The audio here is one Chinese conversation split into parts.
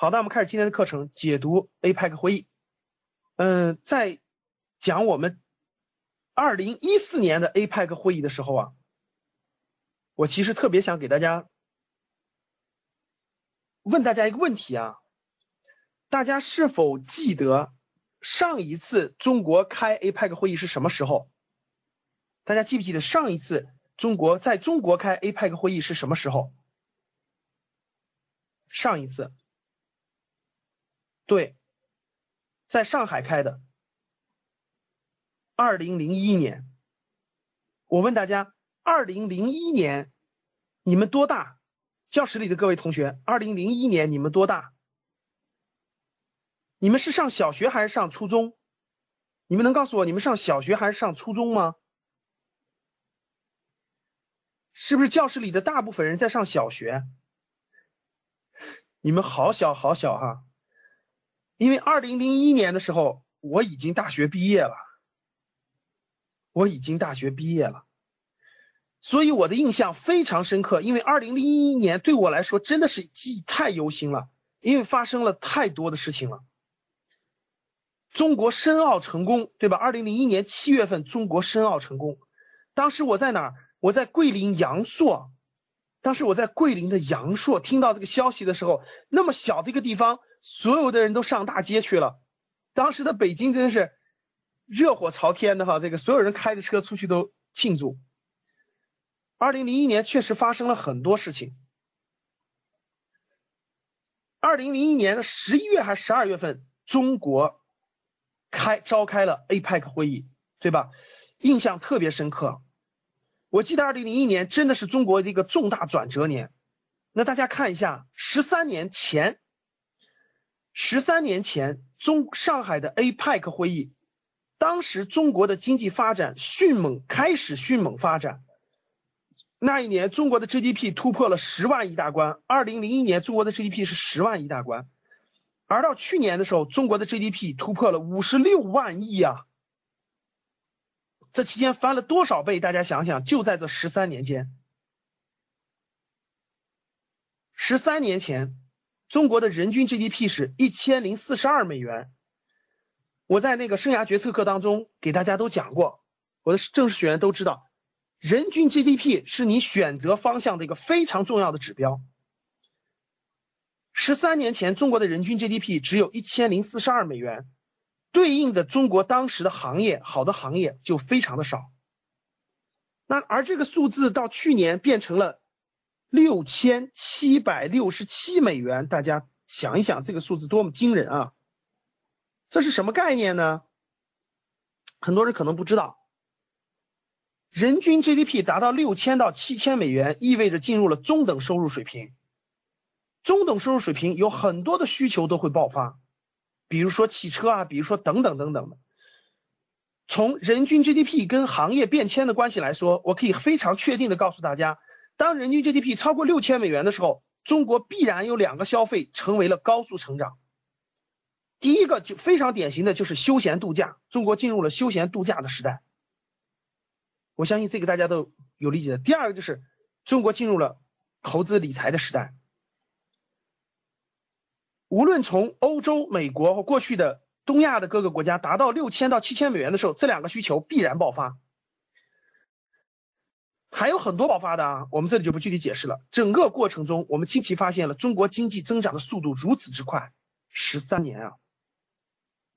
好的，我们开始今天的课程，解读 APEC 会议。嗯，在讲我们二零一四年的 APEC 会议的时候啊，我其实特别想给大家问大家一个问题啊，大家是否记得上一次中国开 APEC 会议是什么时候？大家记不记得上一次中国在中国开 APEC 会议是什么时候？上一次，对，在上海开的，二零零一年。我问大家，二零零一年你们多大？教室里的各位同学，二零零一年你们多大？你们是上小学还是上初中？你们能告诉我，你们上小学还是上初中吗？是不是教室里的大部分人在上小学？你们好小好小哈，因为二零零一年的时候我已经大学毕业了，我已经大学毕业了，所以我的印象非常深刻。因为二零零一年对我来说真的是记忆太犹新了，因为发生了太多的事情了。中国申奥成功，对吧？二零零一年七月份，中国申奥成功，当时我在哪儿？我在桂林阳朔。当时我在桂林的阳朔听到这个消息的时候，那么小的一个地方，所有的人都上大街去了。当时的北京真是热火朝天的哈，这个所有人开着车出去都庆祝。二零零一年确实发生了很多事情。二零零一年的十一月还是十二月份，中国开召开了 APEC 会议，对吧？印象特别深刻。我记得二零零一年真的是中国的一个重大转折年。那大家看一下，十三年前，十三年前中上海的 APEC 会议，当时中国的经济发展迅猛，开始迅猛发展。那一年，中国的 GDP 突破了十万亿大关。二零零一年，中国的 GDP 是十万亿大关，而到去年的时候，中国的 GDP 突破了五十六万亿呀。这期间翻了多少倍？大家想想，就在这十三年间。十三年前，中国的人均 GDP 是一千零四十二美元。我在那个生涯决策课当中给大家都讲过，我的正式学员都知道，人均 GDP 是你选择方向的一个非常重要的指标。十三年前，中国的人均 GDP 只有一千零四十二美元。对应的中国当时的行业，好的行业就非常的少。那而这个数字到去年变成了六千七百六十七美元，大家想一想，这个数字多么惊人啊！这是什么概念呢？很多人可能不知道，人均 GDP 达到六千到七千美元，意味着进入了中等收入水平。中等收入水平有很多的需求都会爆发。比如说汽车啊，比如说等等等等的。从人均 GDP 跟行业变迁的关系来说，我可以非常确定的告诉大家，当人均 GDP 超过六千美元的时候，中国必然有两个消费成为了高速成长。第一个就非常典型的就是休闲度假，中国进入了休闲度假的时代。我相信这个大家都有理解的。第二个就是中国进入了投资理财的时代。无论从欧洲、美国或过去的东亚的各个国家达到六千到七千美元的时候，这两个需求必然爆发，还有很多爆发的啊，我们这里就不具体解释了。整个过程中，我们惊奇发现了中国经济增长的速度如此之快，十三年啊，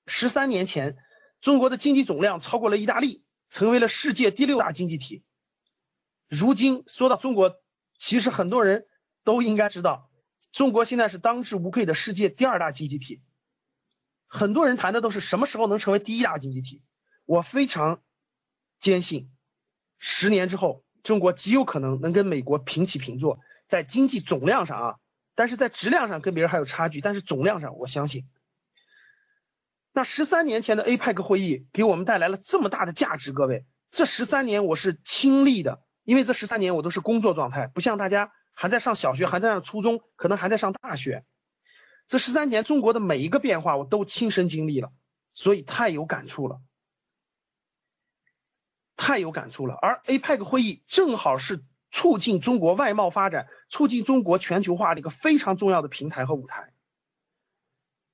十三年前，中国的经济总量超过了意大利，成为了世界第六大经济体。如今说到中国，其实很多人都应该知道。中国现在是当之无愧的世界第二大经济体，很多人谈的都是什么时候能成为第一大经济体。我非常坚信，十年之后，中国极有可能能跟美国平起平坐，在经济总量上啊，但是在质量上跟别人还有差距，但是总量上我相信。那十三年前的 APEC 会议给我们带来了这么大的价值，各位，这十三年我是亲历的，因为这十三年我都是工作状态，不像大家还在上小学，还在上初中，可能还在上大学。这十三年中国的每一个变化我都亲身经历了，所以太有感触了，太有感触了。而 APEC 会议正好是。促进中国外贸发展、促进中国全球化的一个非常重要的平台和舞台。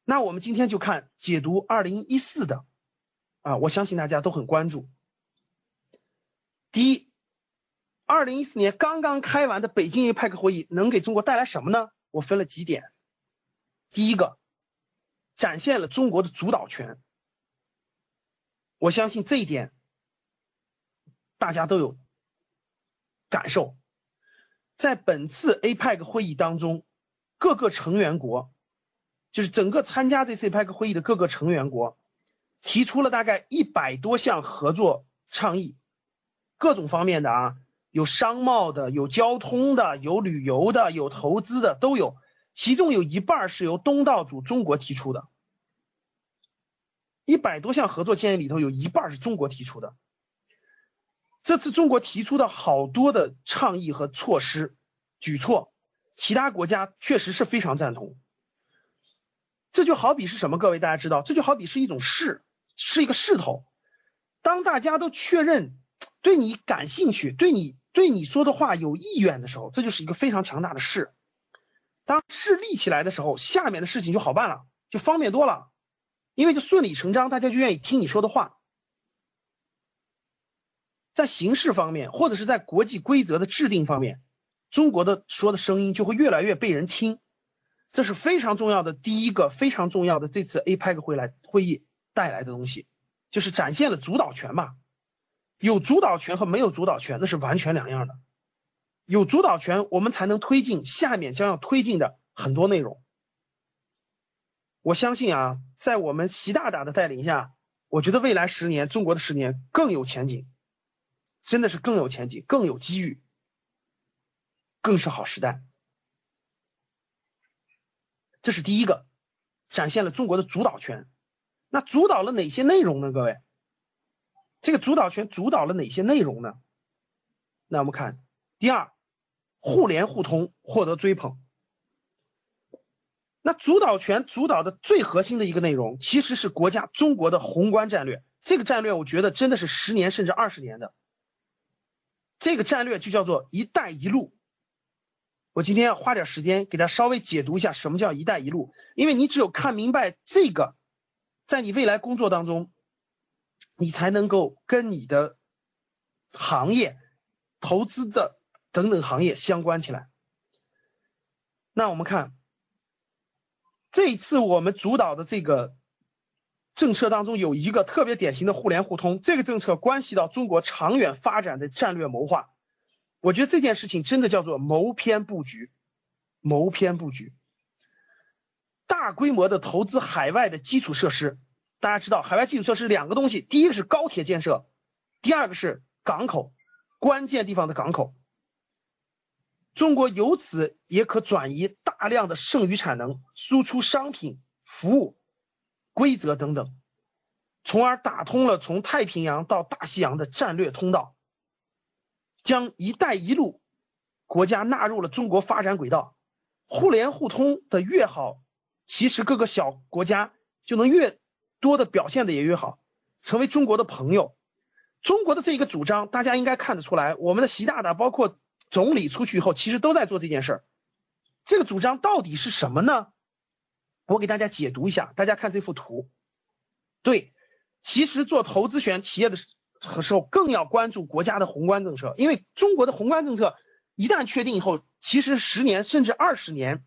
那我们今天就看解读二零一四的，啊，我相信大家都很关注。第一，二零一四年刚刚开完的北京 APEC 会议能给中国带来什么呢？我分了几点。第一个，展现了中国的主导权。我相信这一点，大家都有。感受，在本次 APEC 会议当中，各个成员国，就是整个参加这次 APEC 会议的各个成员国，提出了大概一百多项合作倡议，各种方面的啊，有商贸的，有交通的，有旅游的，有投资的都有，其中有一半是由东道主中国提出的，一百多项合作建议里头有一半是中国提出的。这次中国提出的好多的倡议和措施举措，其他国家确实是非常赞同。这就好比是什么？各位大家知道，这就好比是一种势，是一个势头。当大家都确认对你感兴趣，对你对你说的话有意愿的时候，这就是一个非常强大的势。当势立起来的时候，下面的事情就好办了，就方便多了，因为就顺理成章，大家就愿意听你说的话。在形式方面，或者是在国际规则的制定方面，中国的说的声音就会越来越被人听，这是非常重要的第一个非常重要的这次 APEC 会来会议带来的东西，就是展现了主导权嘛。有主导权和没有主导权那是完全两样的。有主导权，我们才能推进下面将要推进的很多内容。我相信啊，在我们习大大的带领下，我觉得未来十年中国的十年更有前景。真的是更有前景，更有机遇，更是好时代。这是第一个，展现了中国的主导权。那主导了哪些内容呢？各位，这个主导权主导了哪些内容呢？那我们看第二，互联互通获得追捧。那主导权主导的最核心的一个内容，其实是国家中国的宏观战略。这个战略，我觉得真的是十年甚至二十年的。这个战略就叫做“一带一路”。我今天要花点时间给大家稍微解读一下什么叫“一带一路”，因为你只有看明白这个，在你未来工作当中，你才能够跟你的行业、投资的等等行业相关起来。那我们看这一次我们主导的这个。政策当中有一个特别典型的互联互通，这个政策关系到中国长远发展的战略谋划。我觉得这件事情真的叫做谋篇布局，谋篇布局。大规模的投资海外的基础设施，大家知道，海外基础设施两个东西，第一个是高铁建设，第二个是港口，关键地方的港口。中国由此也可转移大量的剩余产能，输出商品、服务。规则等等，从而打通了从太平洋到大西洋的战略通道，将“一带一路”国家纳入了中国发展轨道。互联互通的越好，其实各个小国家就能越多的表现的也越好，成为中国的朋友。中国的这一个主张，大家应该看得出来，我们的习大大包括总理出去以后，其实都在做这件事儿。这个主张到底是什么呢？我给大家解读一下，大家看这幅图。对，其实做投资选企业的时候，更要关注国家的宏观政策，因为中国的宏观政策一旦确定以后，其实十年甚至二十年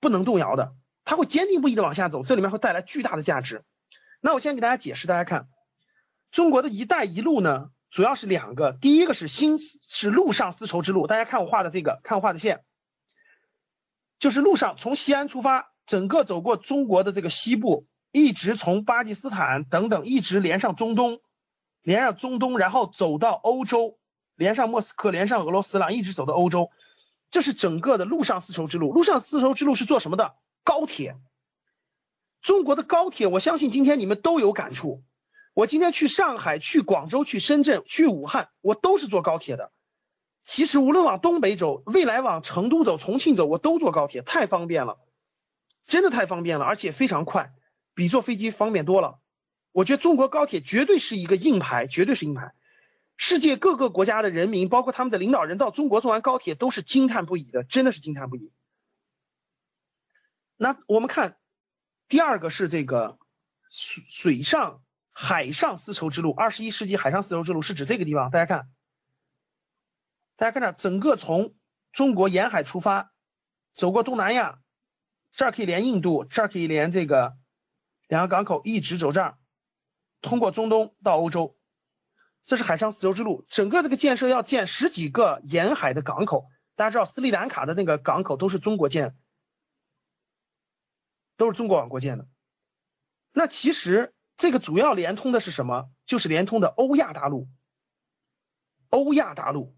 不能动摇的，它会坚定不移的往下走，这里面会带来巨大的价值。那我先给大家解释，大家看，中国的一带一路呢，主要是两个，第一个是新是陆上丝绸之路，大家看我画的这个，看我画的线，就是路上从西安出发。整个走过中国的这个西部，一直从巴基斯坦等等，一直连上中东，连上中东，然后走到欧洲，连上莫斯科，连上俄罗斯了，一直走到欧洲。这是整个的陆上丝绸之路。陆上丝绸之路是做什么的？高铁。中国的高铁，我相信今天你们都有感触。我今天去上海、去广州、去深圳、去武汉，我都是坐高铁的。其实无论往东北走，未来往成都走、重庆走，我都坐高铁，太方便了，真的太方便了，而且非常快，比坐飞机方便多了。我觉得中国高铁绝对是一个硬牌，绝对是硬牌。世界各个国家的人民，包括他们的领导人，到中国坐完高铁都是惊叹不已的，真的是惊叹不已。那我们看。第二个是这个水水上海上丝绸之路，二十一世纪海上丝绸之路是指这个地方。大家看，大家看这，整个从中国沿海出发，走过东南亚，这儿可以连印度，这儿可以连这个两个港口，一直走这儿，通过中东到欧洲，这是海上丝绸之路。整个这个建设要建十几个沿海的港口，大家知道斯里兰卡的那个港口都是中国建。都是中国网国建的，那其实这个主要连通的是什么？就是连通的欧亚大陆。欧亚大陆。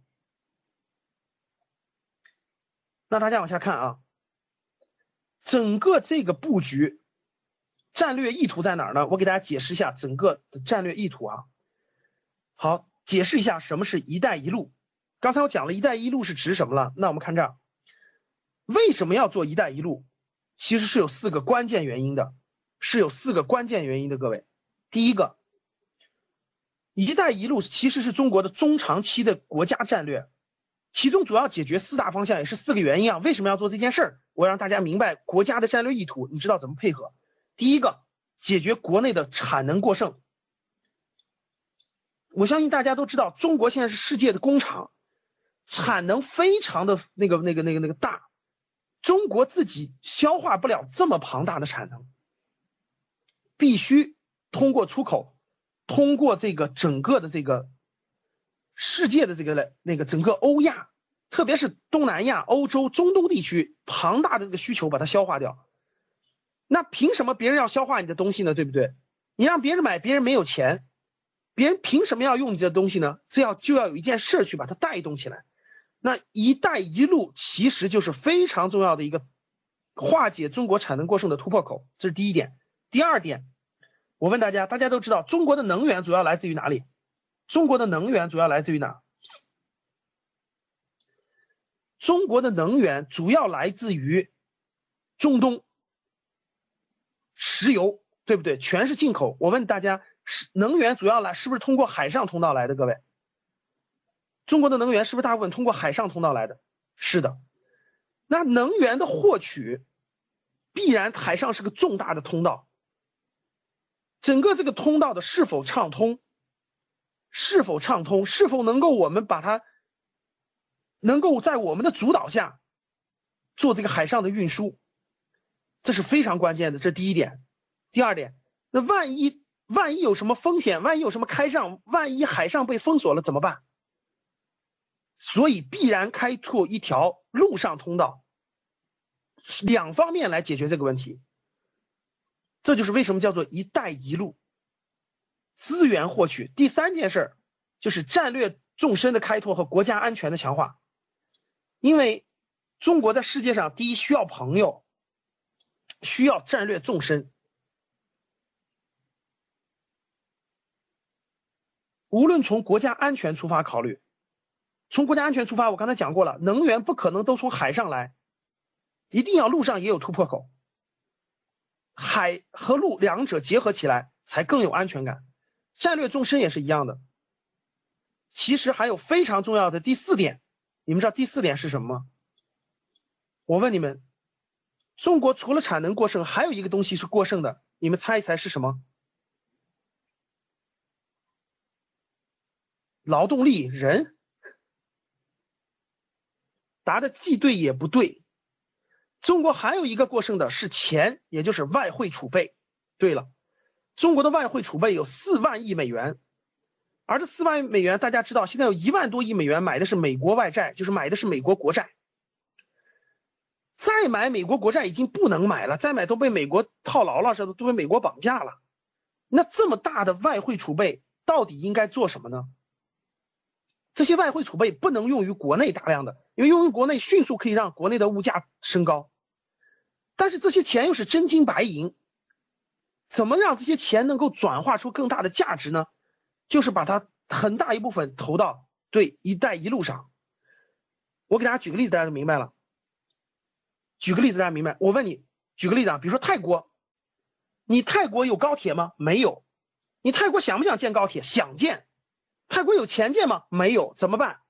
那大家往下看啊，整个这个布局战略意图在哪儿呢？我给大家解释一下整个的战略意图啊。好，解释一下什么是一带一路。刚才我讲了一带一路是指什么了？那我们看这儿，为什么要做一带一路？其实是有四个关键原因的，是有四个关键原因的，各位。第一个，“一带一路”其实是中国的中长期的国家战略，其中主要解决四大方向，也是四个原因啊。为什么要做这件事儿？我让大家明白国家的战略意图，你知道怎么配合。第一个，解决国内的产能过剩。我相信大家都知道，中国现在是世界的工厂，产能非常的那个、那个、那个、那个大。中国自己消化不了这么庞大的产能，必须通过出口，通过这个整个的这个世界的这个那个整个欧亚，特别是东南亚、欧洲、中东地区庞大的这个需求把它消化掉。那凭什么别人要消化你的东西呢？对不对？你让别人买，别人没有钱，别人凭什么要用你的东西呢？这要就要有一件事去把它带动起来。那“一带一路”其实就是非常重要的一个化解中国产能过剩的突破口，这是第一点。第二点，我问大家，大家都知道中国的能源主要来自于哪里？中国的能源主要来自于哪？中国的能源主要来自于中东，石油，对不对？全是进口。我问大家，是能源主要来是不是通过海上通道来的？各位？中国的能源是不是大部分通过海上通道来的？是的，那能源的获取必然海上是个重大的通道。整个这个通道的是否畅通，是否畅通，是否能够我们把它能够在我们的主导下做这个海上的运输，这是非常关键的。这第一点。第二点，那万一万一有什么风险，万一有什么开仗，万一海上被封锁了怎么办？所以必然开拓一条陆上通道，两方面来解决这个问题。这就是为什么叫做“一带一路”，资源获取。第三件事儿就是战略纵深的开拓和国家安全的强化。因为中国在世界上，第一需要朋友，需要战略纵深。无论从国家安全出发考虑。从国家安全出发，我刚才讲过了，能源不可能都从海上来，一定要陆上也有突破口，海和陆两者结合起来才更有安全感。战略纵深也是一样的。其实还有非常重要的第四点，你们知道第四点是什么吗？我问你们，中国除了产能过剩，还有一个东西是过剩的，你们猜一猜是什么？劳动力，人。答的既对也不对，中国还有一个过剩的是钱，也就是外汇储备。对了，中国的外汇储备有四万亿美元，而这四万亿美元，大家知道，现在有一万多亿美元买的是美国外债，就是买的是美国国债。再买美国国债已经不能买了，再买都被美国套牢了，是都被美国绑架了。那这么大的外汇储备，到底应该做什么呢？这些外汇储备不能用于国内大量的，因为用于国内迅速可以让国内的物价升高。但是这些钱又是真金白银，怎么让这些钱能够转化出更大的价值呢？就是把它很大一部分投到对“一带一路”上。我给大家举个例子，大家就明白了。举个例子，大家明白？我问你，举个例子啊，比如说泰国，你泰国有高铁吗？没有。你泰国想不想建高铁？想建。泰国有钱建吗？没有。怎么办？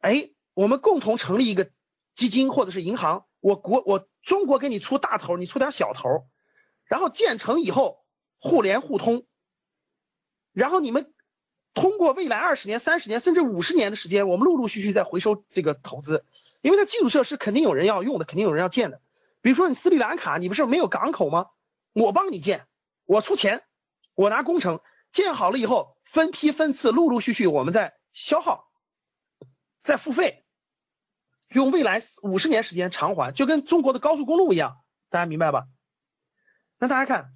哎，我们共同成立一个基金或者是银行，我国我中国给你出大头，你出点小头，然后建成以后互联互通，然后你们通过未来二十年、三十年甚至五十年的时间，我们陆陆续续在回收这个投资，因为它基础设施肯定有人要用的，肯定有人要建的。比如说你斯里兰卡，你不是没有港口吗？我帮你建，我出钱。我拿工程建好了以后，分批分次，陆陆续续，我们在消耗，在付费，用未来五十年时间偿还，就跟中国的高速公路一样，大家明白吧？那大家看，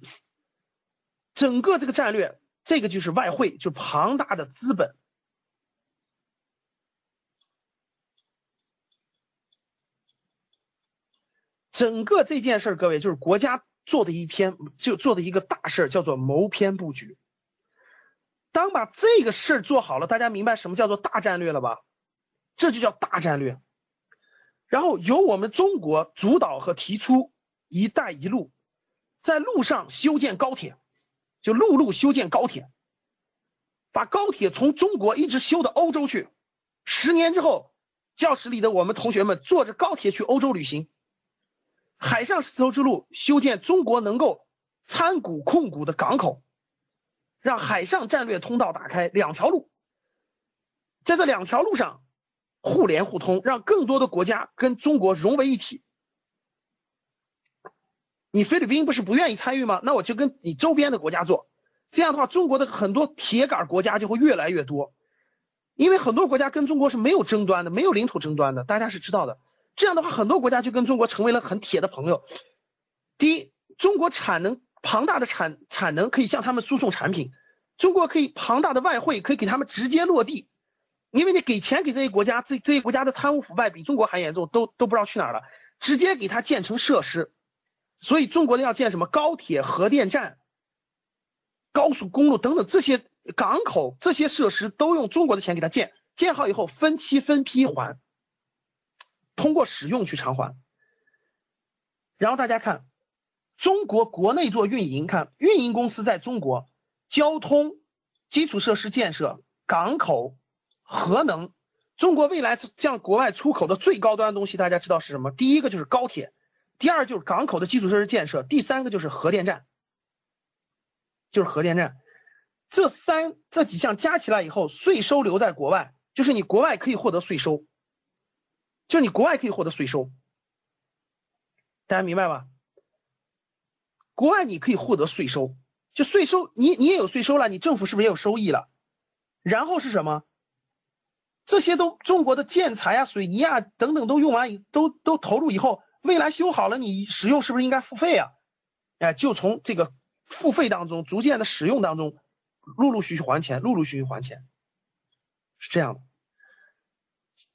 整个这个战略，这个就是外汇，就庞大的资本，整个这件事儿，各位就是国家。做的一篇就做的一个大事儿，叫做谋篇布局。当把这个事儿做好了，大家明白什么叫做大战略了吧？这就叫大战略。然后由我们中国主导和提出“一带一路”，在路上修建高铁，就陆路修建高铁，把高铁从中国一直修到欧洲去。十年之后，教室里的我们同学们坐着高铁去欧洲旅行。海上丝绸之路修建中国能够参股控股的港口，让海上战略通道打开两条路，在这两条路上互联互通，让更多的国家跟中国融为一体。你菲律宾不是不愿意参与吗？那我就跟你周边的国家做，这样的话，中国的很多铁杆国家就会越来越多，因为很多国家跟中国是没有争端的，没有领土争端的，大家是知道的。这样的话，很多国家就跟中国成为了很铁的朋友。第一，中国产能庞大的产产能可以向他们输送产品，中国可以庞大的外汇可以给他们直接落地，因为你给钱给这些国家，这这些国家的贪污腐败比中国还严重，都都不知道去哪儿了，直接给他建成设施。所以中国的要建什么高铁、核电站、高速公路等等这些港口这些设施，都用中国的钱给他建，建好以后分期分批还。通过使用去偿还，然后大家看，中国国内做运营，看运营公司在中国，交通基础设施建设、港口、核能，中国未来向国外出口的最高端的东西，大家知道是什么？第一个就是高铁，第二就是港口的基础设施建设，第三个就是核电站，就是核电站，这三这几项加起来以后，税收留在国外，就是你国外可以获得税收。就你国外可以获得税收，大家明白吧？国外你可以获得税收，就税收你你也有税收了，你政府是不是也有收益了？然后是什么？这些都中国的建材啊、水泥啊等等都用完，都都投入以后，未来修好了你使用是不是应该付费啊？哎，就从这个付费当中逐渐的使用当中，陆陆续续还钱，陆陆续续还钱，是这样的。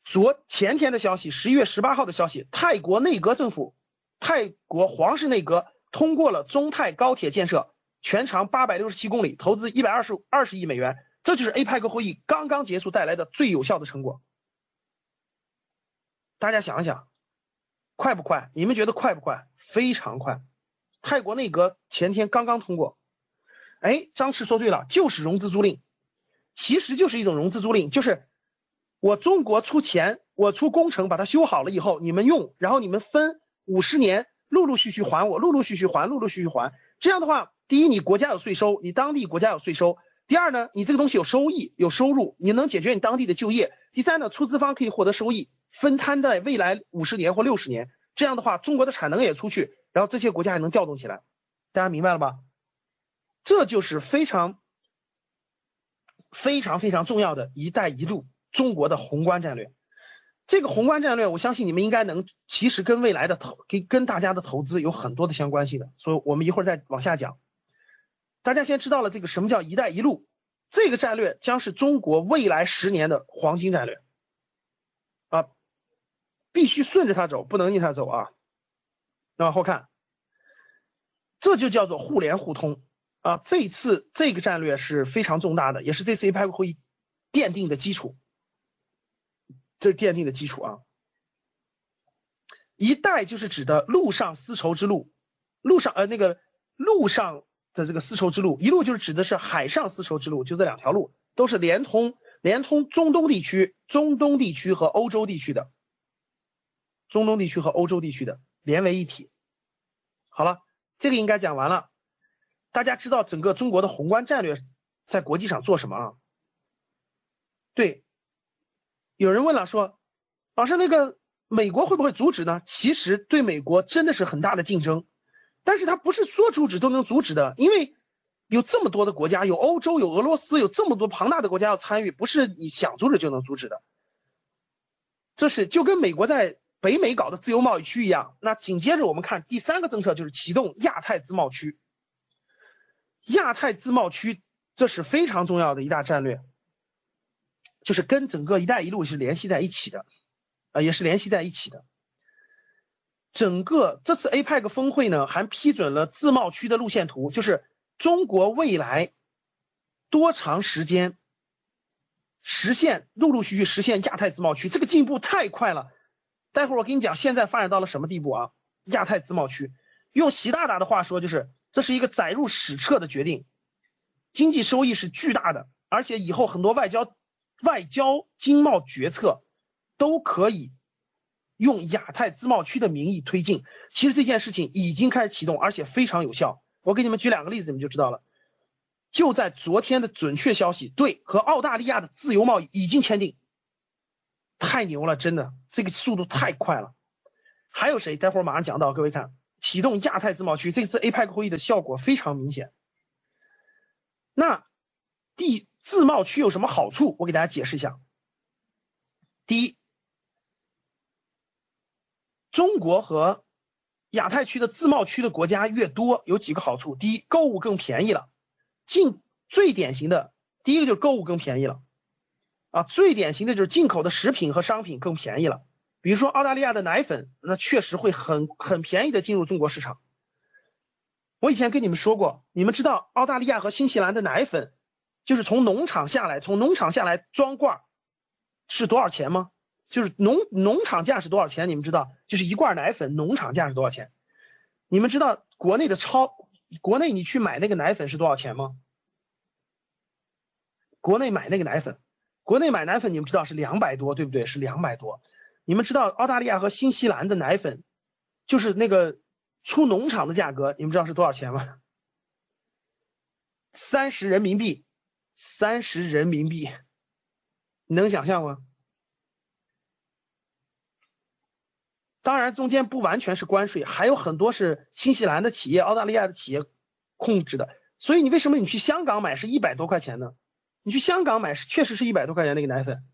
昨前天的消息，十一月十八号的消息，泰国内阁政府，泰国皇室内阁通过了中泰高铁建设，全长八百六十七公里，投资一百二十二十亿美元，这就是 APEC 会议刚刚结束带来的最有效的成果。大家想一想，快不快？你们觉得快不快？非常快。泰国内阁前天刚刚通过。哎，张弛说对了，就是融资租赁，其实就是一种融资租赁，就是。我中国出钱，我出工程把它修好了以后，你们用，然后你们分五十年，陆陆续续还我，陆陆续续还，陆陆续续还。这样的话，第一，你国家有税收，你当地国家有税收；第二呢，你这个东西有收益，有收入，你能解决你当地的就业；第三呢，出资方可以获得收益，分摊在未来五十年或六十年。这样的话，中国的产能也出去，然后这些国家也能调动起来。大家明白了吧？这就是非常非常非常重要的一带一路。中国的宏观战略，这个宏观战略，我相信你们应该能，其实跟未来的投，跟跟大家的投资有很多的相关系的，所以我们一会儿再往下讲。大家先知道了这个什么叫“一带一路”，这个战略将是中国未来十年的黄金战略，必须顺着它走，不能逆它走啊。往后看，这就叫做互联互通啊。这次这个战略是非常重大的，也是这次 APEC 会议奠定的基础。这是奠定的基础啊。一带就是指的陆上丝绸之路，陆上呃那个陆上的这个丝绸之路，一路就是指的是海上丝绸之路，就这两条路都是连通连通中东地区、中东地区和欧洲地区的，中东地区和欧洲地区的连为一体。好了，这个应该讲完了，大家知道整个中国的宏观战略在国际上做什么啊？对，有人问了说，老师那个。美国会不会阻止呢？其实对美国真的是很大的竞争，但是它不是说阻止都能阻止的，因为有这么多的国家，有欧洲，有俄罗斯，有这么多庞大的国家要参与，不是你想阻止就能阻止的。这是就跟美国在北美搞的自由贸易区一样。那紧接着我们看第三个政策，就是启动亚太自贸区。亚太自贸区这是非常重要的一大战略，就是跟整个“一带一路”是联系在一起的。啊，也是联系在一起的。整个这次 APEC 峰会呢，还批准了自贸区的路线图，就是中国未来多长时间实现陆陆续续实现亚太自贸区，这个进步太快了。待会儿我跟你讲，现在发展到了什么地步啊？亚太自贸区，用习大大的话说，就是这是一个载入史册的决定，经济收益是巨大的，而且以后很多外交、外交经贸决策。都可以用亚太自贸区的名义推进。其实这件事情已经开始启动，而且非常有效。我给你们举两个例子，你们就知道了。就在昨天的准确消息，对，和澳大利亚的自由贸易已经签订，太牛了，真的，这个速度太快了。还有谁？待会儿马上讲到，各位看，启动亚太自贸区，这次 APEC 会议的效果非常明显。那第自贸区有什么好处？我给大家解释一下。第一。中国和亚太区的自贸区的国家越多，有几个好处。第一，购物更便宜了。进最典型的，第一个就是购物更便宜了，啊，最典型的就是进口的食品和商品更便宜了。比如说澳大利亚的奶粉，那确实会很很便宜的进入中国市场。我以前跟你们说过，你们知道澳大利亚和新西兰的奶粉，就是从农场下来，从农场下来装罐是多少钱吗？就是农农场价是多少钱？你们知道？就是一罐奶粉农场价是多少钱？你们知道国内的超国内你去买那个奶粉是多少钱吗？国内买那个奶粉，国内买奶粉你们知道是两百多，对不对？是两百多。你们知道澳大利亚和新西兰的奶粉，就是那个出农场的价格，你们知道是多少钱吗？三十人民币，三十人民币，你能想象吗？当然，中间不完全是关税，还有很多是新西兰的企业、澳大利亚的企业控制的。所以你为什么你去香港买是一百多块钱呢？你去香港买是确实是一百多块钱那个奶粉，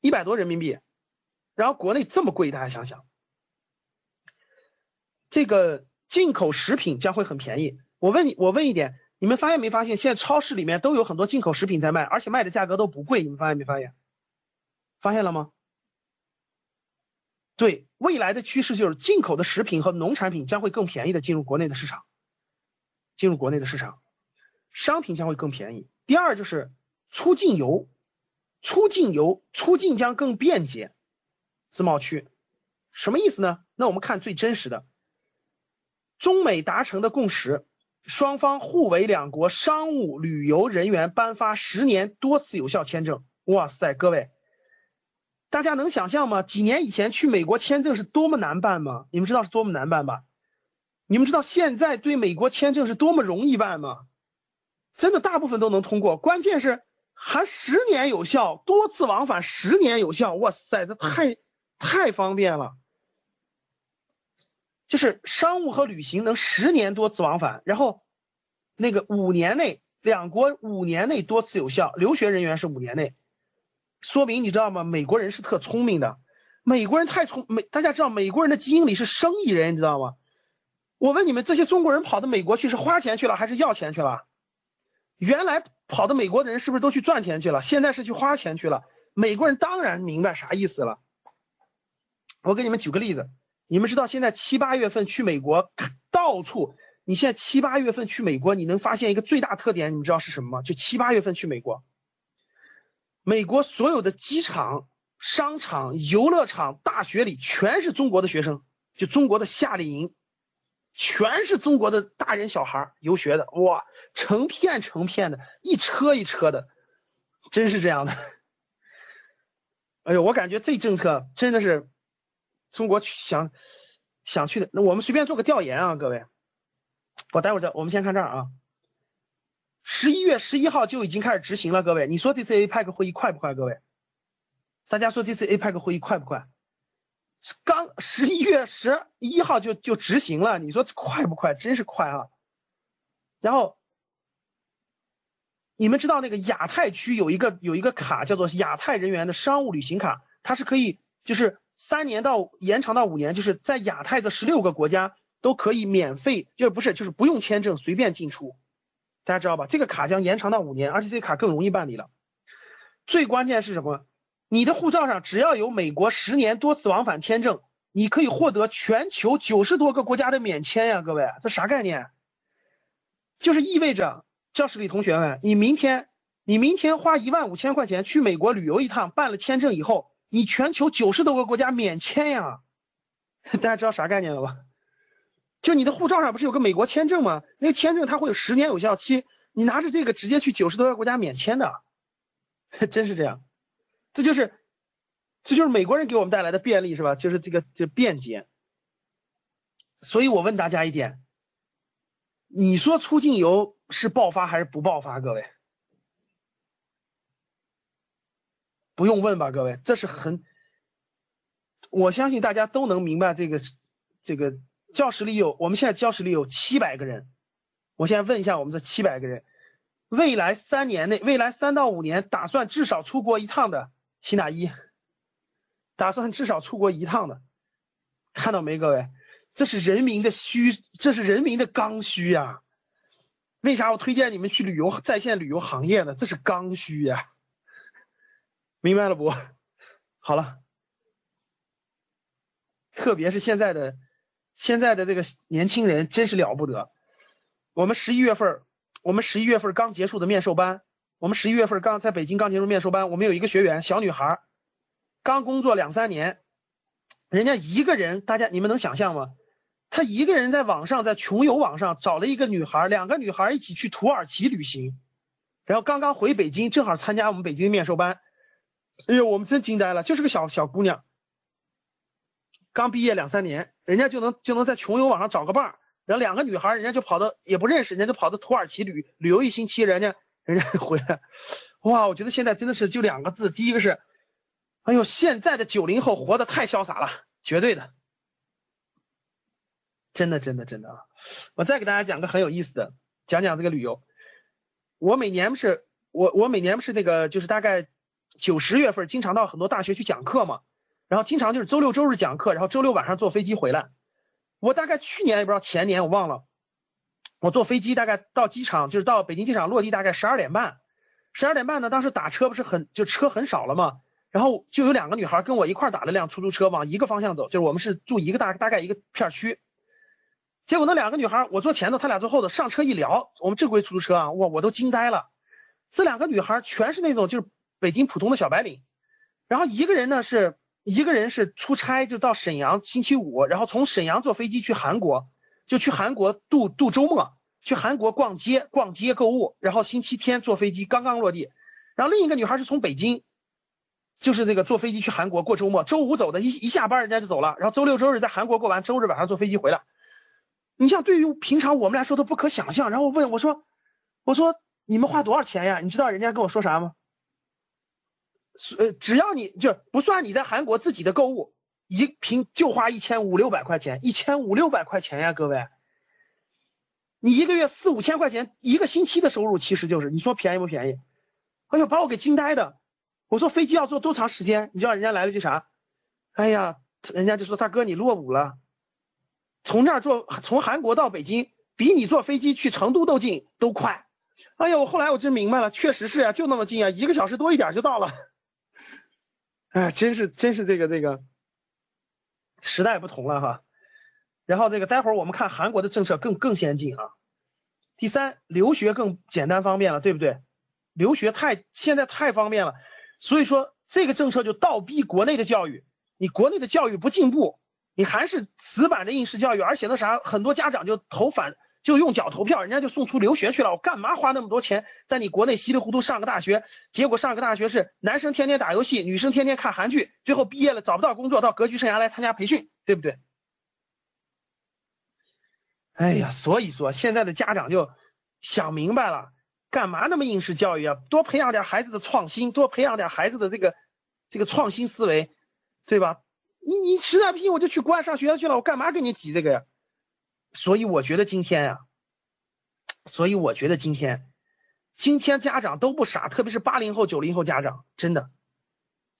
一百多人民币，然后国内这么贵，大家想想，这个进口食品将会很便宜。我问你，我问一点，你们发现没发现，现在超市里面都有很多进口食品在卖，而且卖的价格都不贵，你们发现没发现？发现了吗？对未来的趋势就是进口的食品和农产品将会更便宜的进入国内的市场，进入国内的市场，商品将会更便宜。第二就是出境游，出境游出境将更便捷，自贸区什么意思呢？那我们看最真实的，中美达成的共识，双方互为两国商务旅游人员颁发十年多次有效签证。哇塞，各位。大家能想象吗？几年以前去美国签证是多么难办吗？你们知道是多么难办吧？你们知道现在对美国签证是多么容易办吗？真的大部分都能通过，关键是还十年有效，多次往返十年有效，哇塞，这太太方便了。就是商务和旅行能十年多次往返，然后那个五年内两国五年内多次有效，留学人员是五年内。说明你知道吗？美国人是特聪明的，美国人太聪美，大家知道美国人的基因里是生意人，你知道吗？我问你们，这些中国人跑到美国去是花钱去了还是要钱去了？原来跑到美国的人是不是都去赚钱去了？现在是去花钱去了。美国人当然明白啥意思了。我给你们举个例子，你们知道现在七八月份去美国，到处，你现在七八月份去美国，你能发现一个最大特点，你们知道是什么吗？就七八月份去美国，美国所有的机场、商场、游乐场、大学里全是中国的学生，就中国的夏令营。全是中国的大人小孩游学的，哇，成片成片的，一车一车的，真是这样的。哎呦，我感觉这政策真的是中国想想去的。那我们随便做个调研啊，各位，我待会儿再，我们先看这儿啊。十一月十一号就已经开始执行了，各位，你说这次 APEC 会议快不快？各位，大家说这次 APEC 会议快不快？刚十一月十一号就就执行了，你说快不快？真是快啊！然后你们知道那个亚太区有一个有一个卡叫做亚太人员的商务旅行卡，它是可以就是三年到延长到五年，就是在亚太这十六个国家都可以免费，就是不是就是不用签证随便进出，大家知道吧？这个卡将延长到五年，而且这个卡更容易办理了。最关键是什么？你的护照上只要有美国十年多次往返签证，你可以获得全球九十多个国家的免签呀，各位，这啥概念？就是意味着教室里同学们，你明天你明天花一万五千块钱去美国旅游一趟，办了签证以后，你全球九十多个国家免签呀，大家知道啥概念了吧？就你的护照上不是有个美国签证吗？那个签证它会有十年有效期，你拿着这个直接去九十多个国家免签的，真是这样。这就是，这就是美国人给我们带来的便利，是吧？就是这个这便捷。所以我问大家一点，你说出境游是爆发还是不爆发？各位，不用问吧？各位，这是很，我相信大家都能明白这个这个教室里有，我们现在教室里有七百个人，我现在问一下我们这七百个人，未来三年内，未来三到五年打算至少出国一趟的。七打一，打算至少出国一趟的，看到没，各位？这是人民的需，这是人民的刚需呀。为啥我推荐你们去旅游在线旅游行业呢？这是刚需呀，明白了不？好了，特别是现在的现在的这个年轻人真是了不得。我们十一月份，我们十一月份刚结束的面授班。我们十一月份刚在北京刚结束面授班，我们有一个学员，小女孩，刚工作两三年，人家一个人，大家你们能想象吗？她一个人在网上，在穷游网上找了一个女孩，两个女孩一起去土耳其旅行，然后刚刚回北京，正好参加我们北京面授班，哎呦，我们真惊呆了，就是个小小姑娘，刚毕业两三年，人家就能就能在穷游网上找个伴儿，然后两个女孩，人家就跑到也不认识，人家就跑到土耳其旅旅游一星期，人家。人家回来，哇！我觉得现在真的是就两个字，第一个是，哎呦，现在的九零后活得太潇洒了，绝对的，真的真的真的啊！我再给大家讲个很有意思的，讲讲这个旅游。我每年不是我我每年不是那个就是大概九十月份经常到很多大学去讲课嘛，然后经常就是周六周日讲课，然后周六晚上坐飞机回来。我大概去年也不知道前年我忘了。我坐飞机大概到机场，就是到北京机场落地大概十二点半。十二点半呢，当时打车不是很就车很少了嘛，然后就有两个女孩跟我一块打了辆出租车往一个方向走，就是我们是住一个大大概一个片区。结果那两个女孩，我坐前头，她俩坐后头，上车一聊，我们正规出租车啊，哇，我都惊呆了。这两个女孩全是那种就是北京普通的小白领，然后一个人呢是一个人是出差就到沈阳，星期五，然后从沈阳坐飞机去韩国。就去韩国度度周末，去韩国逛街、逛街购物，然后星期天坐飞机刚刚落地，然后另一个女孩是从北京，就是这个坐飞机去韩国过周末，周五走的，一一下班人家就走了，然后周六周日在韩国过完，周日晚上坐飞机回来。你像对于平常我们来说都不可想象。然后我问我说，我说你们花多少钱呀？你知道人家跟我说啥吗？呃，只要你就不算你在韩国自己的购物。一平就花一千五六百块钱，一千五六百块钱呀，各位，你一个月四五千块钱，一个星期的收入其实就是，你说便宜不便宜？哎呦，把我给惊呆的。我说飞机要坐多长时间？你知道人家来了句啥？哎呀，人家就说大哥你落伍了，从这儿坐从韩国到北京，比你坐飞机去成都都近都快。哎呀，我后来我真明白了，确实是呀，就那么近啊，一个小时多一点就到了。哎，真是真是这个这个时代不同了哈。然后这个待会儿我们看韩国的政策更更先进啊。第三，留学更简单方便了，对不对？留学太现在太方便了，所以说这个政策就倒逼国内的教育。你国内的教育不进步，你还是死板的应试教育，而且那啥，很多家长就投反，就用脚投票，人家就送出留学去了。我干嘛花那么多钱在你国内稀里糊涂上个大学？结果上个大学是男生天天打游戏，女生天天看韩剧，最后毕业了找不到工作，到格局生涯来参加培训，对不对？哎呀，所以说现在的家长就想明白了，干嘛那么应试教育啊？多培养点孩子的创新，多培养点孩子的这个这个创新思维，对吧？你你实在不行我就去国外上学校去了，我干嘛跟你挤这个呀？所以我觉得今天呀，所以我觉得今天今天家长都不傻，特别是八零后、九零后家长，真的。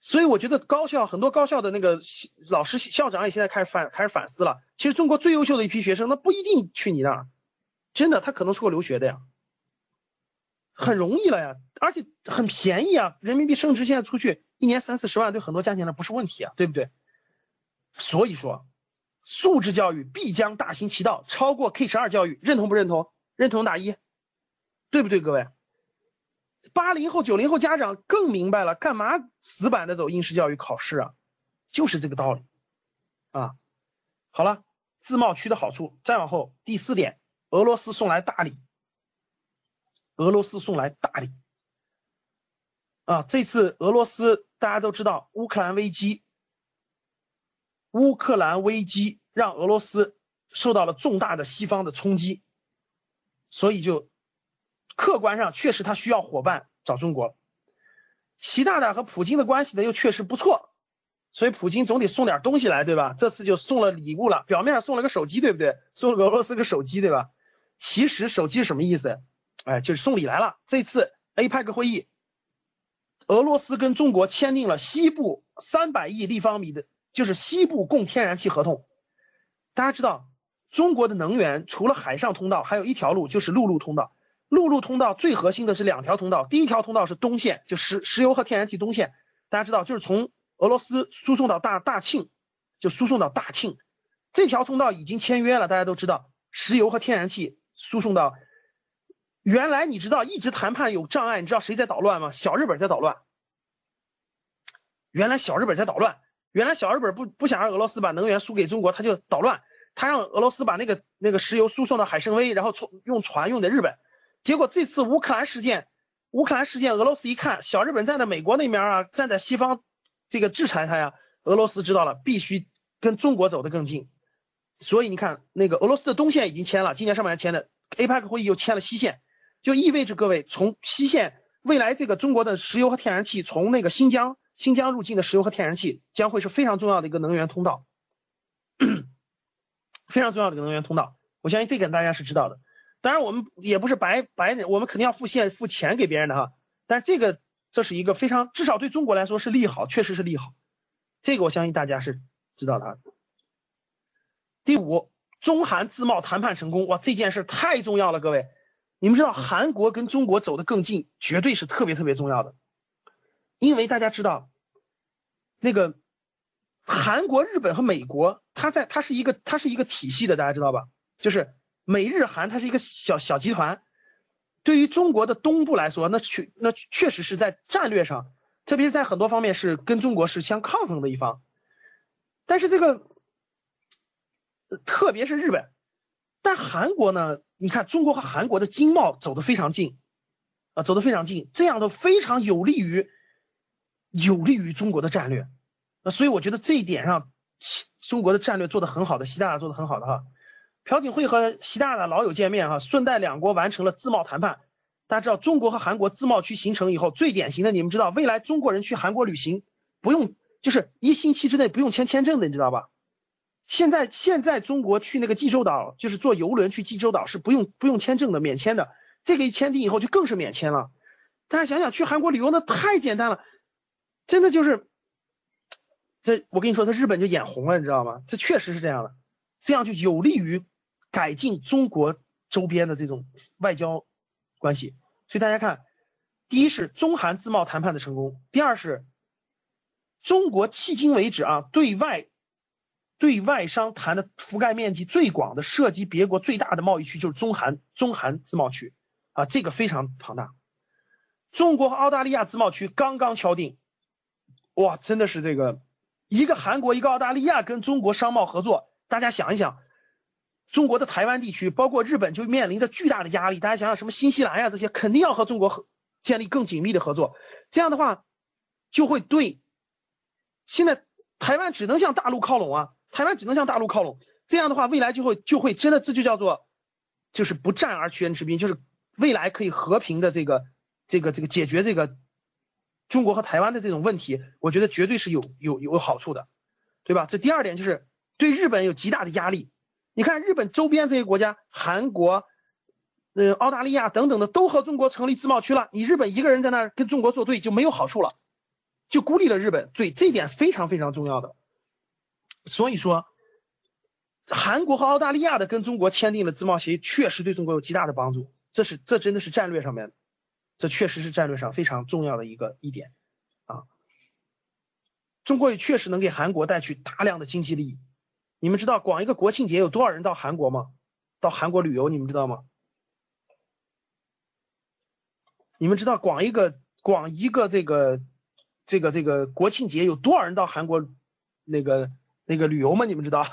所以我觉得高校很多高校的那个老师校长也现在开始反开始反思了。其实中国最优秀的一批学生，那不一定去你那儿，真的，他可能出国留学的呀，很容易了呀，而且很便宜啊，人民币升值现在出去一年三四十万，对很多家庭来不是问题啊，对不对？所以说，素质教育必将大行其道，超过 K 十二教育，认同不认同？认同打一，对不对，各位？八零后、九零后家长更明白了，干嘛死板的走应试教育考试啊？就是这个道理啊。好了，自贸区的好处，再往后第四点，俄罗斯送来大礼，俄罗斯送来大礼啊！这次俄罗斯大家都知道，乌克兰危机，乌克兰危机让俄罗斯受到了重大的西方的冲击，所以就。客观上确实他需要伙伴找中国，习大大和普京的关系呢又确实不错，所以普京总得送点东西来，对吧？这次就送了礼物了，表面上送了个手机，对不对？送俄罗斯个手机，对吧？其实手机是什么意思？哎，就是送礼来了。这次 APEC 会议，俄罗斯跟中国签订了西部三百亿立方米的，就是西部供天然气合同。大家知道，中国的能源除了海上通道，还有一条路就是陆路通道。陆路通道最核心的是两条通道，第一条通道是东线，就石石油和天然气东线，大家知道就是从俄罗斯输送到大大庆，就输送到大庆，这条通道已经签约了，大家都知道，石油和天然气输送到，原来你知道一直谈判有障碍，你知道谁在捣乱吗？小日本在捣乱，原来小日本在捣乱，原来小日本不不想让俄罗斯把能源输给中国，他就捣乱，他让俄罗斯把那个那个石油输送到海参崴，然后从用船用的日本。结果这次乌克兰事件，乌克兰事件，俄罗斯一看小日本站在美国那边啊，站在西方这个制裁他呀，俄罗斯知道了，必须跟中国走得更近。所以你看，那个俄罗斯的东线已经签了，今年上半年签的，APEC 会议又签了西线，就意味着各位从西线未来这个中国的石油和天然气从那个新疆新疆入境的石油和天然气将会是非常重要的一个能源通道，非常重要的一个能源通道。我相信这点大家是知道的。当然，我们也不是白白，我们肯定要付现付钱给别人的哈。但这个这是一个非常，至少对中国来说是利好，确实是利好。这个我相信大家是知道的。第五，中韩自贸谈判成功，哇，这件事太重要了，各位，你们知道韩国跟中国走得更近，绝对是特别特别重要的。因为大家知道，那个韩国、日本和美国，它在它是一个它是一个体系的，大家知道吧？就是。美日韩它是一个小小集团，对于中国的东部来说，那确那确实是在战略上，特别是在很多方面是跟中国是相抗衡的一方。但是这个，特别是日本，但韩国呢？你看中国和韩国的经贸走得非常近，啊，走得非常近，这样的非常有利于有利于中国的战略。那所以我觉得这一点上，中国的战略做得很好的，习大大做得很好的哈。朴槿惠和习大大老友见面哈，顺带两国完成了自贸谈判。大家知道，中国和韩国自贸区形成以后，最典型的，你们知道，未来中国人去韩国旅行不用，就是一星期之内不用签签证的，你知道吧？现在现在中国去那个济州岛，就是坐游轮去济州岛是不用不用签证的，免签的。这个一签订以后就更是免签了。大家想想，去韩国旅游那太简单了，真的就是，这我跟你说，他日本就眼红了，你知道吗？这确实是这样的，这样就有利于。改进中国周边的这种外交关系，所以大家看，第一是中韩自贸谈判的成功，第二是中国迄今为止啊对外对外商谈的覆盖面积最广的、涉及别国最大的贸易区就是中韩中韩自贸区啊，这个非常庞大。中国和澳大利亚自贸区刚刚敲定，哇，真的是这个一个韩国一个澳大利亚跟中国商贸合作，大家想一想。中国的台湾地区，包括日本，就面临着巨大的压力。大家想想，什么新西兰呀，这些肯定要和中国合建立更紧密的合作。这样的话，就会对现在台湾只能向大陆靠拢啊，台湾只能向大陆靠拢。这样的话，未来就会就会真的这就叫做就是不战而屈人之兵，就是未来可以和平的这个这个这个解决这个中国和台湾的这种问题。我觉得绝对是有有有好处的，对吧？这第二点就是对日本有极大的压力。你看日本周边这些国家，韩国、嗯、澳大利亚等等的，都和中国成立自贸区了。你日本一个人在那儿跟中国作对，就没有好处了，就孤立了日本。对，这点非常非常重要的。所以说，韩国和澳大利亚的跟中国签订了自贸协议，确实对中国有极大的帮助。这是这真的是战略上面，这确实是战略上非常重要的一个一点啊。中国也确实能给韩国带去大量的经济利益。你们知道广一个国庆节有多少人到韩国吗？到韩国旅游，你们知道吗？你们知道广一个广一个这个这个这个国庆节有多少人到韩国那个那个旅游吗？你们知道？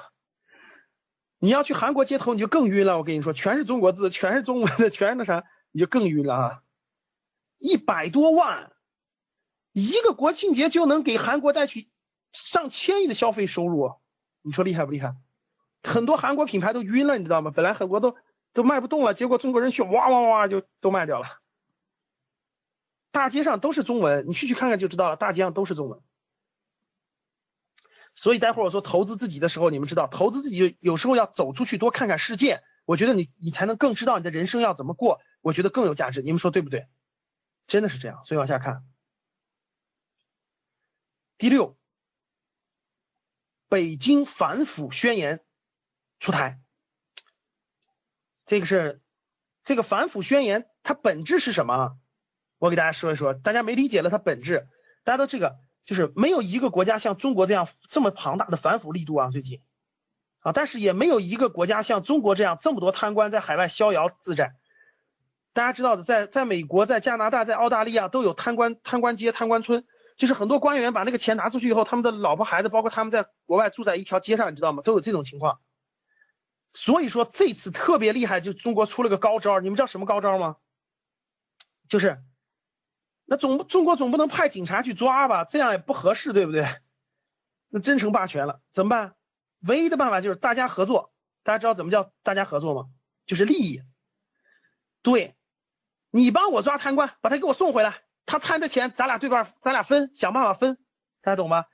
你要去韩国街头，你就更晕了。我跟你说，全是中国字，全是中文的，全是那啥，你就更晕了啊！一百多万，一个国庆节就能给韩国带去上千亿的消费收入。你说厉害不厉害？很多韩国品牌都晕了，你知道吗？本来很多都都卖不动了，结果中国人去哇哇哇就都卖掉了。大街上都是中文，你去去看看就知道了，大街上都是中文。所以待会儿我说投资自己的时候，你们知道，投资自己有时候要走出去多看看世界，我觉得你你才能更知道你的人生要怎么过，我觉得更有价值。你们说对不对？真的是这样。所以往下看，第六。北京反腐宣言出台，这个是这个反腐宣言，它本质是什么？我给大家说一说，大家没理解了它本质。大家都这个就是没有一个国家像中国这样这么庞大的反腐力度啊，最近啊，但是也没有一个国家像中国这样这么多贪官在海外逍遥自在。大家知道的，在在美国、在加拿大、在澳大利亚都有贪官贪官街、贪官村。就是很多官员把那个钱拿出去以后，他们的老婆孩子，包括他们在国外住在一条街上，你知道吗？都有这种情况。所以说这次特别厉害，就中国出了个高招，你们知道什么高招吗？就是，那总中国总不能派警察去抓吧，这样也不合适，对不对？那真成霸权了，怎么办？唯一的办法就是大家合作。大家知道怎么叫大家合作吗？就是利益。对，你帮我抓贪官，把他给我送回来。他贪的钱，咱俩对半，咱俩分，想办法分，大家懂吗？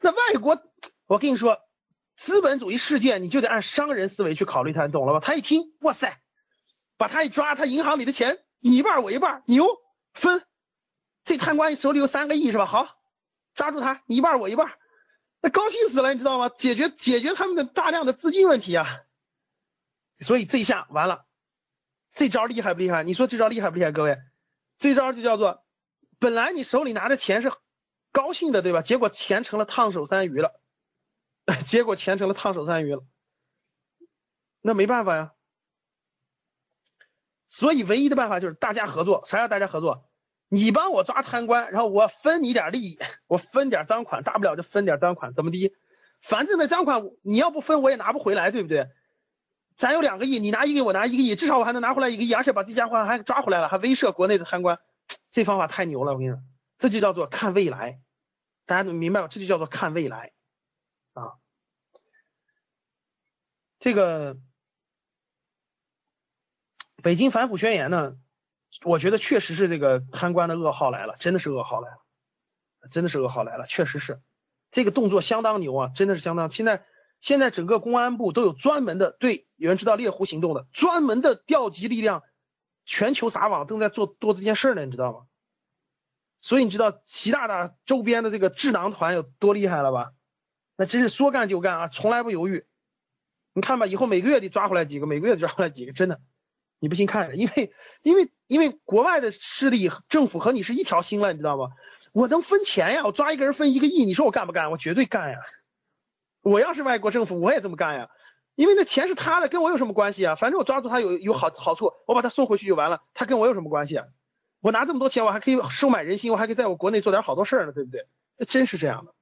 那外国，我跟你说，资本主义世界，你就得按商人思维去考虑他，你懂了吧？他一听，哇塞，把他一抓，他银行里的钱，你一半我一半，牛，分。这贪官手里有三个亿是吧？好，抓住他，你一半我一半，那高兴死了，你知道吗？解决解决他们的大量的资金问题啊。所以这一下完了，这招厉害不厉害？你说这招厉害不厉害？各位，这招就叫做。本来你手里拿着钱是高兴的，对吧？结果钱成了烫手山芋了，结果钱成了烫手山芋了，那没办法呀。所以唯一的办法就是大家合作。啥叫大家合作？你帮我抓贪官，然后我分你点利益，我分点赃款，大不了就分点赃款，怎么的？反正那赃款你要不分我也拿不回来，对不对？咱有两个亿，你拿一个亿，我拿一个亿，至少我还能拿回来一个亿，而且把这家伙还抓回来了，还威慑国内的贪官。这方法太牛了，我跟你说，这就叫做看未来，大家能明白吗？这就叫做看未来啊。这个北京反腐宣言呢，我觉得确实是这个贪官的噩耗来了，真的是噩耗来了，真的是噩耗来了，确实是这个动作相当牛啊，真的是相当。现在现在整个公安部都有专门的对，有人知道猎狐行动的，专门的调集力量。全球撒网，正在做做这件事呢，你知道吗？所以你知道习大大周边的这个智囊团有多厉害了吧？那真是说干就干啊，从来不犹豫。你看吧，以后每个月得抓回来几个，每个月得抓回来几个，真的你不信看，因为因为因为国外的势力政府和你是一条心了，你知道吗？我能分钱呀，我抓一个人分一个亿，你说我干不干？我绝对干呀！我要是外国政府，我也这么干呀，因为那钱是他的，跟我有什么关系啊？反正我抓住他有有好好处，我把他送回去就完了，他跟我有什么关系啊？我拿这么多钱，我还可以收买人心，我还可以在我国内做点好多事儿呢，对不对？那真是这样的，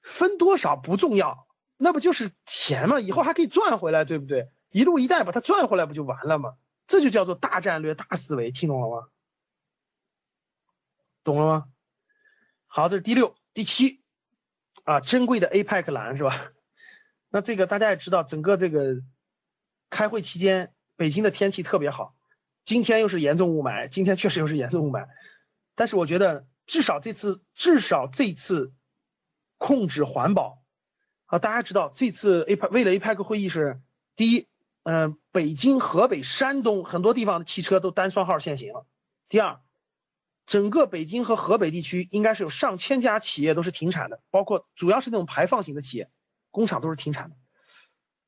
分多少不重要，那不就是钱吗？以后还可以赚回来，对不对？一路一带把它赚回来，不就完了吗？这就叫做大战略、大思维，听懂了吗？懂了吗？好，这是第六、第七啊，珍贵的 APEC 蓝是吧？那这个大家也知道，整个这个开会期间，北京的天气特别好，今天又是严重雾霾，今天确实又是严重雾霾，但是我觉得至少这次，至少这次控制环保啊，大家知道这次 APEC 为了 APEC 会议是第一。嗯，北京、河北、山东很多地方的汽车都单双号限行了。第二，整个北京和河北地区应该是有上千家企业都是停产的，包括主要是那种排放型的企业，工厂都是停产的。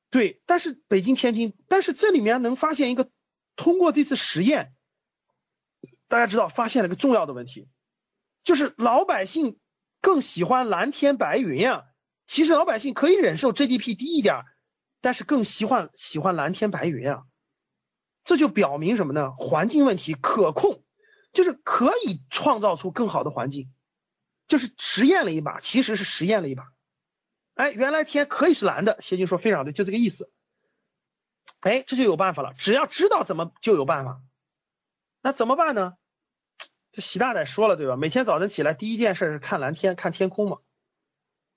对，但是北京、天津，但是这里面能发现一个，通过这次实验，大家知道发现了个重要的问题，就是老百姓更喜欢蓝天白云啊。其实老百姓可以忍受 GDP 低一点。但是更喜欢喜欢蓝天白云啊，这就表明什么呢？环境问题可控，就是可以创造出更好的环境，就是实验了一把，其实是实验了一把。哎，原来天可以是蓝的，谢军说非常对，就这个意思。哎，这就有办法了，只要知道怎么就有办法。那怎么办呢？这习大大说了对吧？每天早晨起来第一件事是看蓝天，看天空嘛。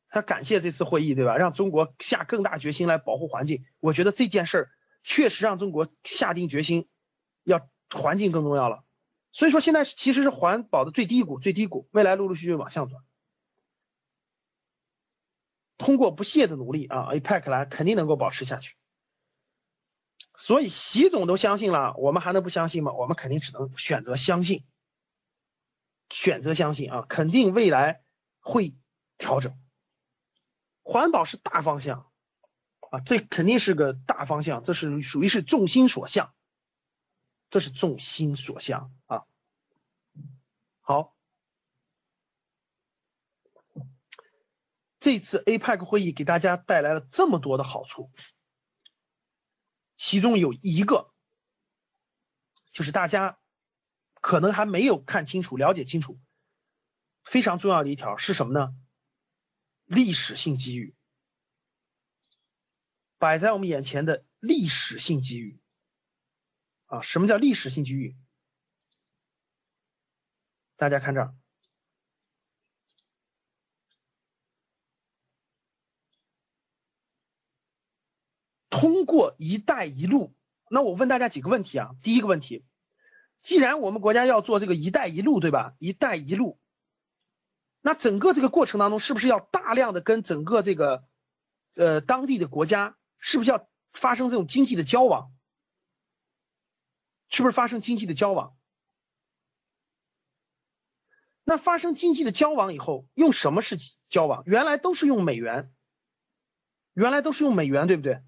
他感谢这次会议，对吧？让中国下更大决心来保护环境。我觉得这件事儿确实让中国下定决心，要环境更重要了。所以说现在其实是环保的最低谷，最低谷，未来陆陆续续往上转。通过不懈的努力啊，APEC 来肯定能够保持下去。所以习总都相信了，我们还能不相信吗？我们肯定只能选择相信，选择相信啊，肯定未来会调整。环保是大方向啊，这肯定是个大方向，这是属于是众心所向，这是众心所向啊。好，这次 APEC 会议给大家带来了这么多的好处，其中有一个就是大家可能还没有看清楚、了解清楚，非常重要的一条是什么呢？历史性机遇摆在我们眼前的历史性机遇啊！什么叫历史性机遇？大家看这儿，通过“一带一路”，那我问大家几个问题啊？第一个问题，既然我们国家要做这个“一带一路”，对吧？“一带一路”。那整个这个过程当中，是不是要大量的跟整个这个，呃，当地的国家，是不是要发生这种经济的交往？是不是发生经济的交往？那发生经济的交往以后，用什么是交往？原来都是用美元，原来都是用美元，对不对？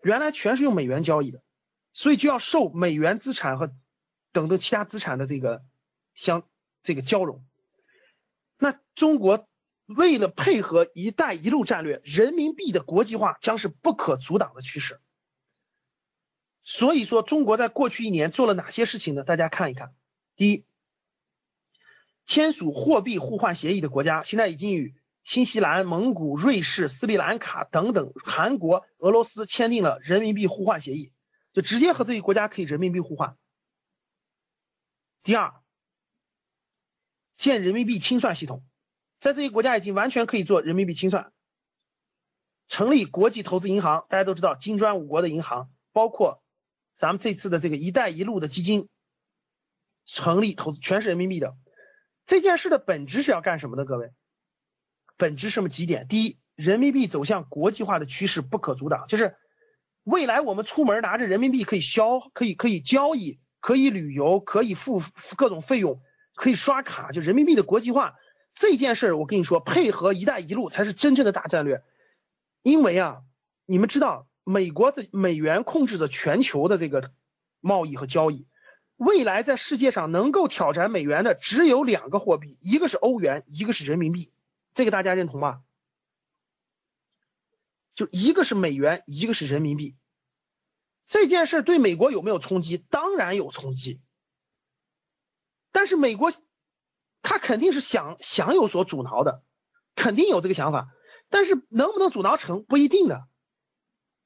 原来全是用美元交易的，所以就要受美元资产和等等其他资产的这个相。这个交融，那中国为了配合“一带一路”战略，人民币的国际化将是不可阻挡的趋势。所以说，中国在过去一年做了哪些事情呢？大家看一看。第一，签署货币互换协议的国家，现在已经与新西兰、蒙古、瑞士、斯里兰卡等等，韩国、俄罗斯签订了人民币互换协议，就直接和这些国家可以人民币互换。第二。建人民币清算系统，在这些国家已经完全可以做人民币清算。成立国际投资银行，大家都知道金砖五国的银行，包括咱们这次的这个“一带一路”的基金，成立投资全是人民币的。这件事的本质是要干什么的？各位，本质什么几点？第一，人民币走向国际化的趋势不可阻挡，就是未来我们出门拿着人民币可以消，可以可以交易，可以旅游，可以付各种费用。可以刷卡，就人民币的国际化这件事，我跟你说，配合“一带一路”才是真正的大战略。因为啊，你们知道，美国的美元控制着全球的这个贸易和交易。未来在世界上能够挑战美元的只有两个货币，一个是欧元，一个是人民币。这个大家认同吗？就一个是美元，一个是人民币。这件事对美国有没有冲击？当然有冲击。但是美国他肯定是想想有所阻挠的，肯定有这个想法。但是能不能阻挠成不一定的，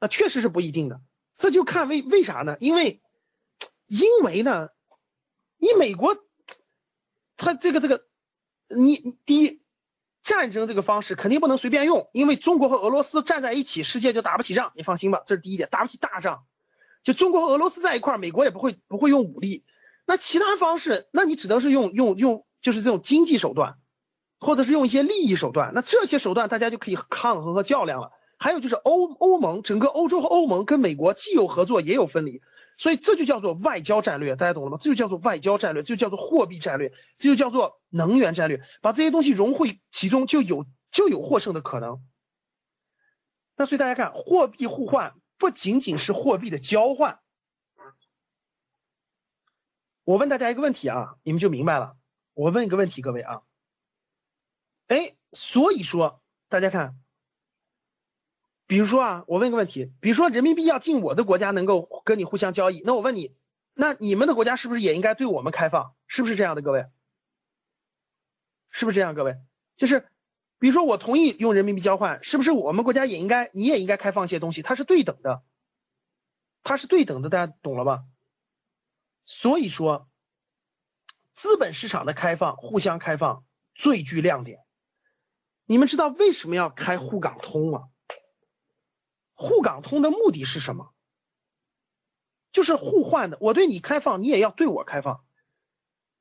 啊，确实是不一定的。这就看为为啥呢？因为。因为呢，你美国，他这个这个，你第一，战争这个方式肯定不能随便用，因为中国和俄罗斯站在一起，世界就打不起仗，你放心吧，这是第一点，打不起大仗。就中国和俄罗斯在一块儿，美国也不会不会用武力。那其他方式，那你只能是用用用，就是这种经济手段，或者是用一些利益手段。那这些手段大家就可以抗衡和较量了。还有就是欧欧盟，整个欧洲和欧盟跟美国既有合作也有分离。所以这就叫做外交战略，大家懂了吗？这就叫做外交战略，这就叫做货币战略，这就叫做能源战略。把这些东西融汇其中，就有就有获胜的可能。那所以大家看，货币互换不仅仅是货币的交换。我问大家一个问题啊，你们就明白了。我问一个问题，各位啊，哎，所以说大家看。比如说啊，我问个问题，比如说人民币要进我的国家能够跟你互相交易，那我问你，那你们的国家是不是也应该对我们开放？是不是这样的，各位？是不是这样，各位？就是，比如说我同意用人民币交换，是不是我们国家也应该，你也应该开放一些东西？它是对等的，它是对等的，大家懂了吧？所以说，资本市场的开放，互相开放最具亮点。你们知道为什么要开沪港通吗？沪港通的目的是什么？就是互换的，我对你开放，你也要对我开放。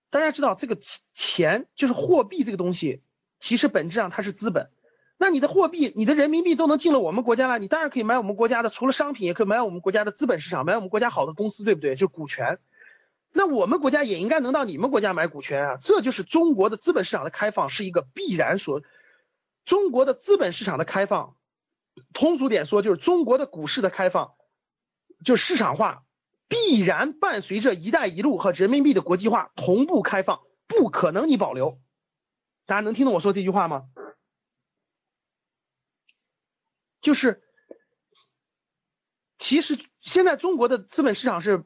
大家知道这个钱就是货币这个东西，其实本质上它是资本。那你的货币，你的人民币都能进了我们国家了，你当然可以买我们国家的，除了商品，也可以买我们国家的资本市场，买我们国家好的公司，对不对？就股权。那我们国家也应该能到你们国家买股权啊！这就是中国的资本市场的开放是一个必然所，中国的资本市场的开放。通俗点说，就是中国的股市的开放，就市场化必然伴随着“一带一路”和人民币的国际化同步开放，不可能你保留。大家能听懂我说这句话吗？就是，其实现在中国的资本市场是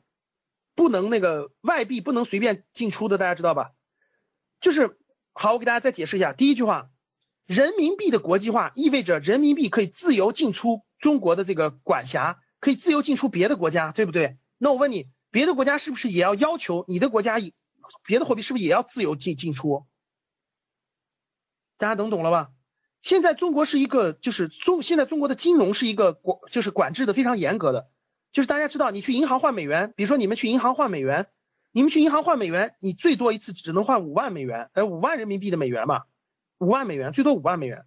不能那个外币不能随便进出的，大家知道吧？就是好，我给大家再解释一下，第一句话。人民币的国际化意味着人民币可以自由进出中国的这个管辖，可以自由进出别的国家，对不对？那我问你，别的国家是不是也要要求你的国家以别的货币是不是也要自由进进出？大家能懂了吧？现在中国是一个，就是中现在中国的金融是一个管，就是管制的非常严格的，就是大家知道，你去银行换美元，比如说你们去银行换美元，你们去银行换美元，你最多一次只能换五万美元，呃，五万人民币的美元嘛。五万美元，最多五万美元。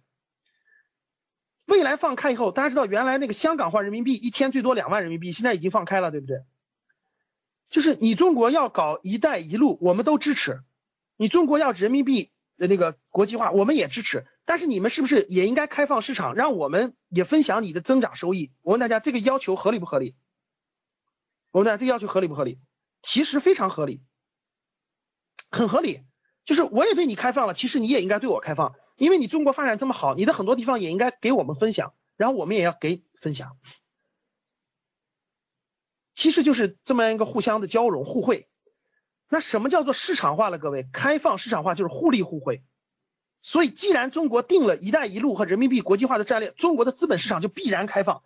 未来放开以后，大家知道原来那个香港换人民币一天最多两万人民币，现在已经放开了，对不对？就是你中国要搞“一带一路”，我们都支持；你中国要人民币的那个国际化，我们也支持。但是你们是不是也应该开放市场，让我们也分享你的增长收益？我问大家，这个要求合理不合理？我问大家，这个要求合理不合理？其实非常合理，很合理。就是我也对你开放了，其实你也应该对我开放，因为你中国发展这么好，你的很多地方也应该给我们分享，然后我们也要给分享，其实就是这么样一个互相的交融互惠。那什么叫做市场化了？各位，开放市场化就是互利互惠。所以，既然中国定了一带一路和人民币国际化的战略，中国的资本市场就必然开放，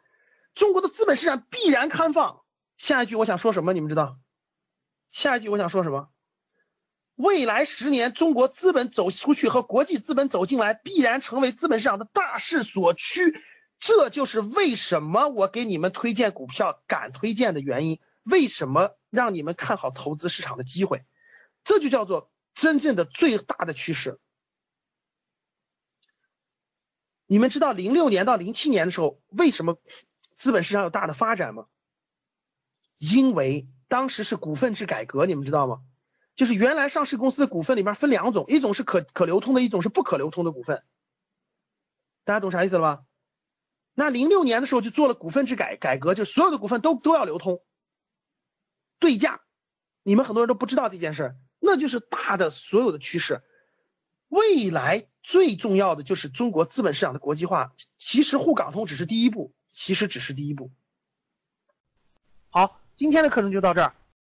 中国的资本市场必然开放。下一句我想说什么？你们知道？下一句我想说什么？未来十年，中国资本走出去和国际资本走进来，必然成为资本市场的大势所趋。这就是为什么我给你们推荐股票敢推荐的原因。为什么让你们看好投资市场的机会？这就叫做真正的最大的趋势。你们知道零六年到零七年的时候，为什么资本市场有大的发展吗？因为当时是股份制改革，你们知道吗？就是原来上市公司的股份里面分两种，一种是可可流通的，一种是不可流通的股份。大家懂啥意思了吧？那零六年的时候就做了股份制改改革，就所有的股份都都要流通，对价。你们很多人都不知道这件事，那就是大的所有的趋势。未来最重要的就是中国资本市场的国际化，其实沪港通只是第一步，其实只是第一步。好，今天的课程就到这儿。